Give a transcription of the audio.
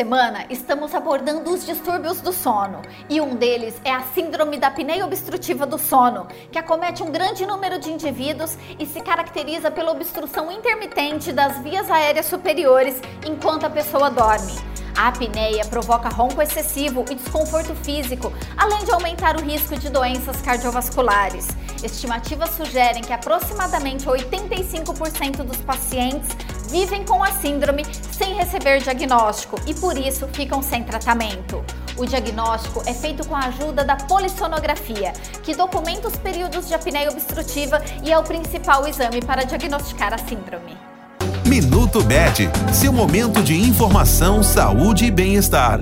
semana estamos abordando os distúrbios do sono e um deles é a síndrome da apneia obstrutiva do sono, que acomete um grande número de indivíduos e se caracteriza pela obstrução intermitente das vias aéreas superiores enquanto a pessoa dorme. A apneia provoca ronco excessivo e desconforto físico, além de aumentar o risco de doenças cardiovasculares. Estimativas sugerem que aproximadamente 85% dos pacientes vivem com a síndrome sem receber diagnóstico e por isso ficam sem tratamento. O diagnóstico é feito com a ajuda da polissonografia, que documenta os períodos de apneia obstrutiva e é o principal exame para diagnosticar a síndrome. Minuto Bet, seu momento de informação, saúde e bem-estar.